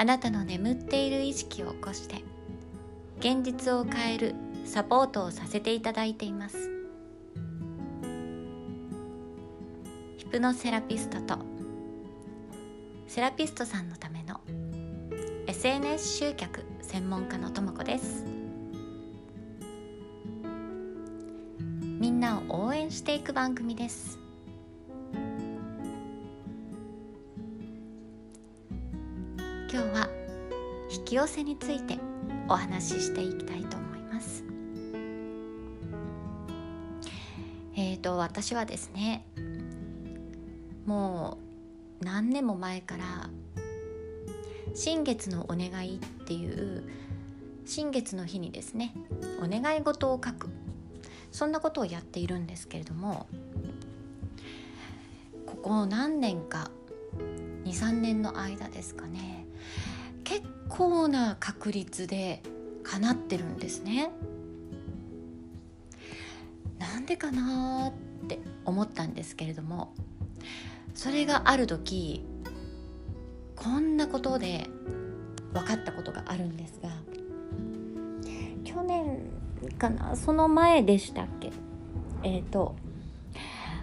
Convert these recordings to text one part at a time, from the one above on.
あなたの眠っている意識を起こして現実を変えるサポートをさせていただいています。ヒプノセラピストとセラピストさんのための SNS 集客専門家のともこです。みんなを応援していく番組です。き寄せについてお話ししていきたいと思います。えーと私はですねもう何年も前から新月のお願いっていう新月の日にですねお願い事を書くそんなことをやっているんですけれどもここ何年か23年の間ですかね構な確率で叶ってるんですね。なんでかなって思ったんですけれどもそれがある時こんなことで分かったことがあるんですが去年かなその前でしたっけ？えっ、ー、と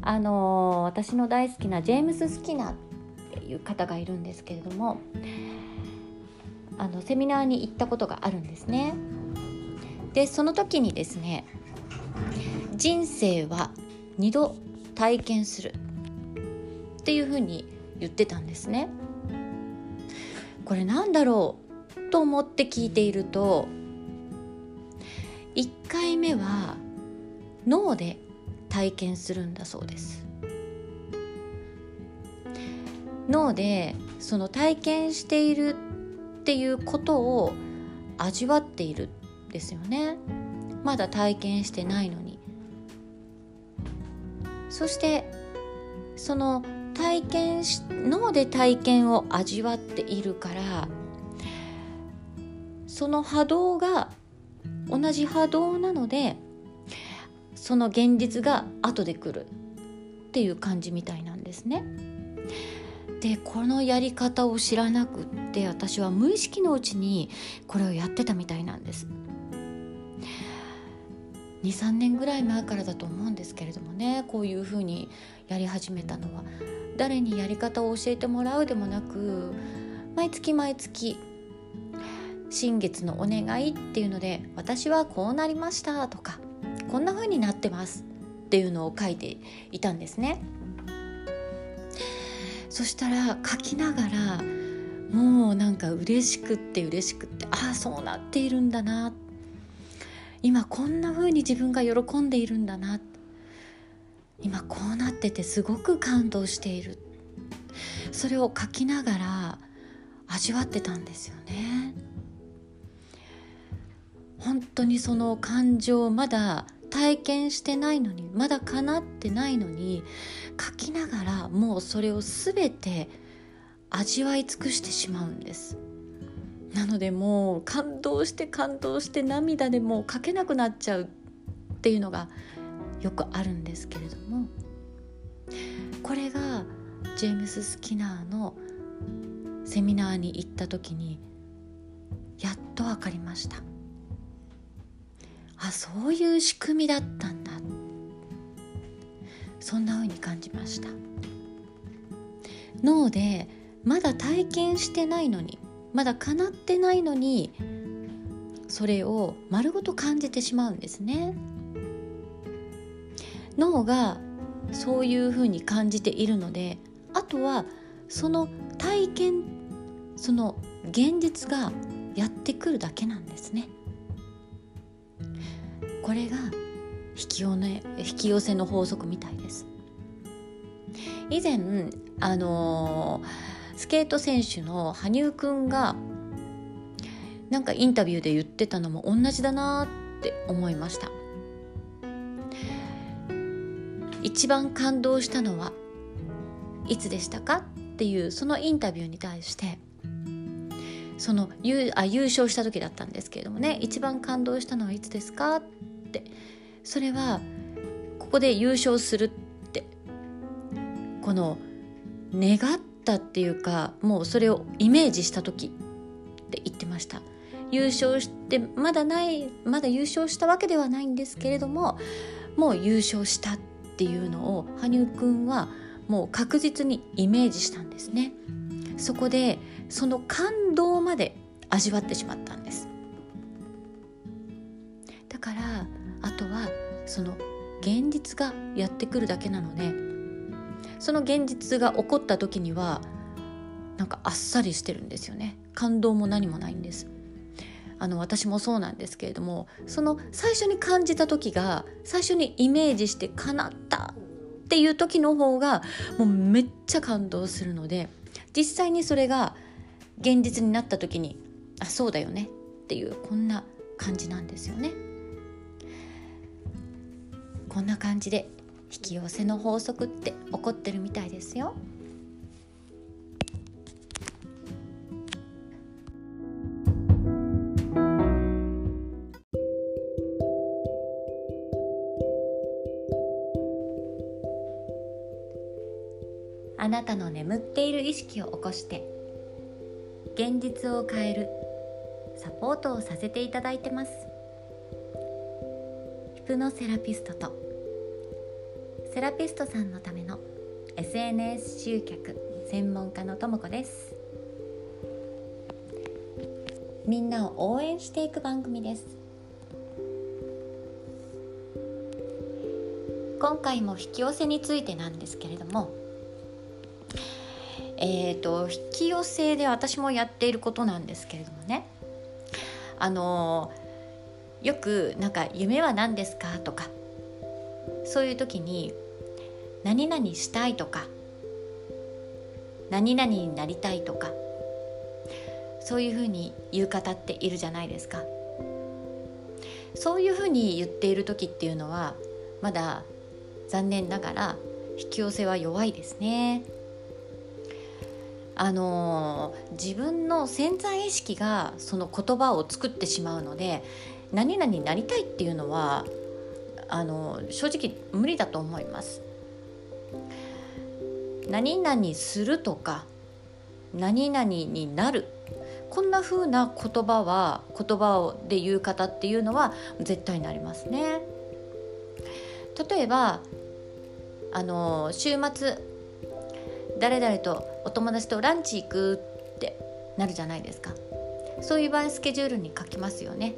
あのー、私の大好きなジェームス・スキナーっていう方がいるんですけれどもあのセミナーに行ったことがあるんですね。でその時にですね人生は2度体験するっていうふうに言ってたんですね。これなんだろうと思って聞いていると1回目は脳で体験するんだそうです脳でその体験しているっていうことを味わっているんですよねまだ体験してないのにそしてその体験し脳で体験を味わっているからその波動が同じ波動なのでその現実が後で来るっていう感じみたいなんですね。でこのやり方を知らなくって私は無意識のうちにこれをやってたみたいなんです23年ぐらい前からだと思うんですけれどもねこういうふうにやり始めたのは誰にやり方を教えてもらうでもなく毎月毎月新月のお願いっていうので私はこうなりましたとかこんな風になってますっていうのを書いていたんですね。そしたら書きながらもうなんか嬉しくって嬉しくってああそうなっているんだな。今こんな風に自分が喜んでいるんだな。今こうなっててすごく感動している。それを書きながら味わってたんですよね。本当にその感情まだ体験してないのにまだ叶ってないのに書きながらもうそれを全て味わい尽くしてしまうんです。なのでもう感動して感動して涙でもう書けなくなっちゃうっていうのがよくあるんですけれども。これがジェームス・スキナーのセミナーに行った時にやっと分かりました。あそういう仕組みだったんだ。そんな風に感じました。脳でまだ体験してないのにまだ叶ってないのにそれを丸ごと感じてしまうんですね。脳がそういうふうに感じているのであとはその体験その現実がやってくるだけなんですね。これが引き寄,、ね、引き寄せの法則みたいです。以前あのー、スケート選手の羽生くんがなんかインタビューで言ってたのも同じだなって思いました。一番感動したのはいつでしたかっていうそのインタビューに対してその優あ優勝した時だったんですけれどもね一番感動したのはいつですかって。それはここで優勝するってこの願ったっていうかもうそれをイメージした時って言ってました。優勝してまだないまだ優勝したわけではないんですけれどももう優勝したっていうのを羽生くんはもう確実にイメージしたんですね。そこでその感動まで味わってしまったんです。だからあとはその現実がやってくるだけなのでその現実が起こった時にはなんかあっさりしてるんですよね感動も何もないんですあの私もそうなんですけれどもその最初に感じた時が最初にイメージして叶ったっていう時の方がもうめっちゃ感動するので実際にそれが現実になった時にあそうだよねっていうこんな感じなんですよね。こんな感じで引き寄せの法則って起こってるみたいですよ。あなたの眠っている意識を起こして現実を変えるサポートをさせていただいてますヒプノセラピストとセラピストさんのための SNS 集客専門家のともこですみんなを応援していく番組です今回も引き寄せについてなんですけれどもえーと、引き寄せで私もやっていることなんですけれどもねあのよくなんか「夢は何ですか?」とかそういう時に「何々したい」とか「何々になりたい」とかそういうふうに言う方っているじゃないですか。そういうふうに言っている時っていうのはまだ残念ながら引き寄せは弱いですね。あの自分の潜在意識がその言葉を作ってしまうので何々になりたいっていうのはあの正直無理だと思います。何々するとか何々になる。こんな風な言葉は言葉をで言う方っていうのは絶対になりますね。例えばあの週末誰々とお友達とランチ行くってなるじゃないですか。そういう場合スケジュールに書きますよね。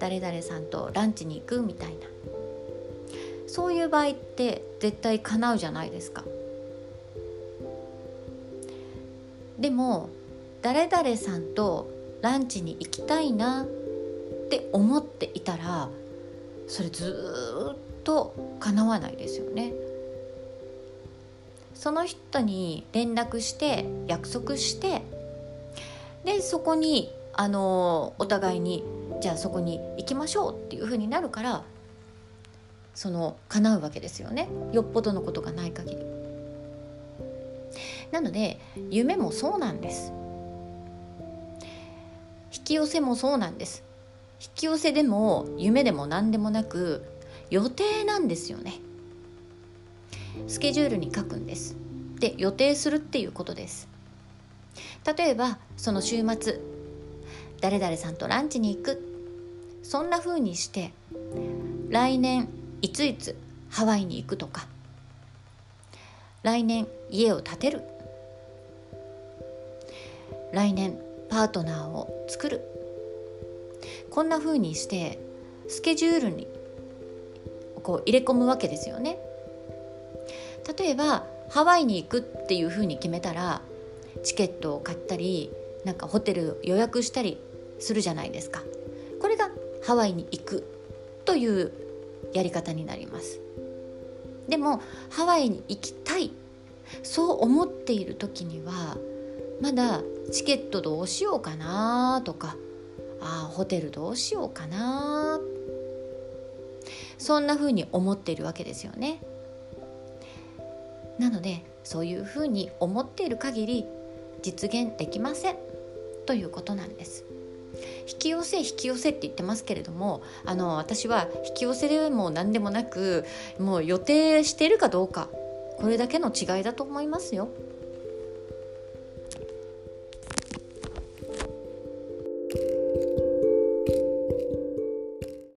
誰々さんとランチに行くみたいな。そういう場合って絶対叶うじゃないですか。でも誰々さんとランチに行きたいなって思っていたらそれずっと叶わないですよね。その人に連絡して約束してでそこにあのお互いにじゃあそこに行きましょうっていうふうになるからその叶うわけですよね。よっぽどのことがない限り。なので夢もそうなんです。引き寄せもそうなんです。引き寄せでも夢でも何でもなく予定なんですよね。スケジュールに書くんです。で予定するっていうことです。例えばその週末誰々さんとランチに行く。そんな風にして来年いついつハワイに行くとか。来年家を建てる。来年パートナーを作る。こんな風にしてスケジュールにこう入れ込むわけですよね。例えばハワイに行くっていうふうに決めたらチケットを買ったりなんかホテル予約したりするじゃないですか。これがハワイに行くというやり方になります。でもハワイに行きたいそう思っている時にはまだチケットどうしようかなとかあホテルどうしようかな。そんな風に思っているわけですよね。なのでそういうふうに思っている限り実現できませんということなんです。引き寄せ引き寄せって言ってますけれどもあの私は引き寄せでも何でもなくもう予定してるかどうかこれだけの違いだと思いますよ。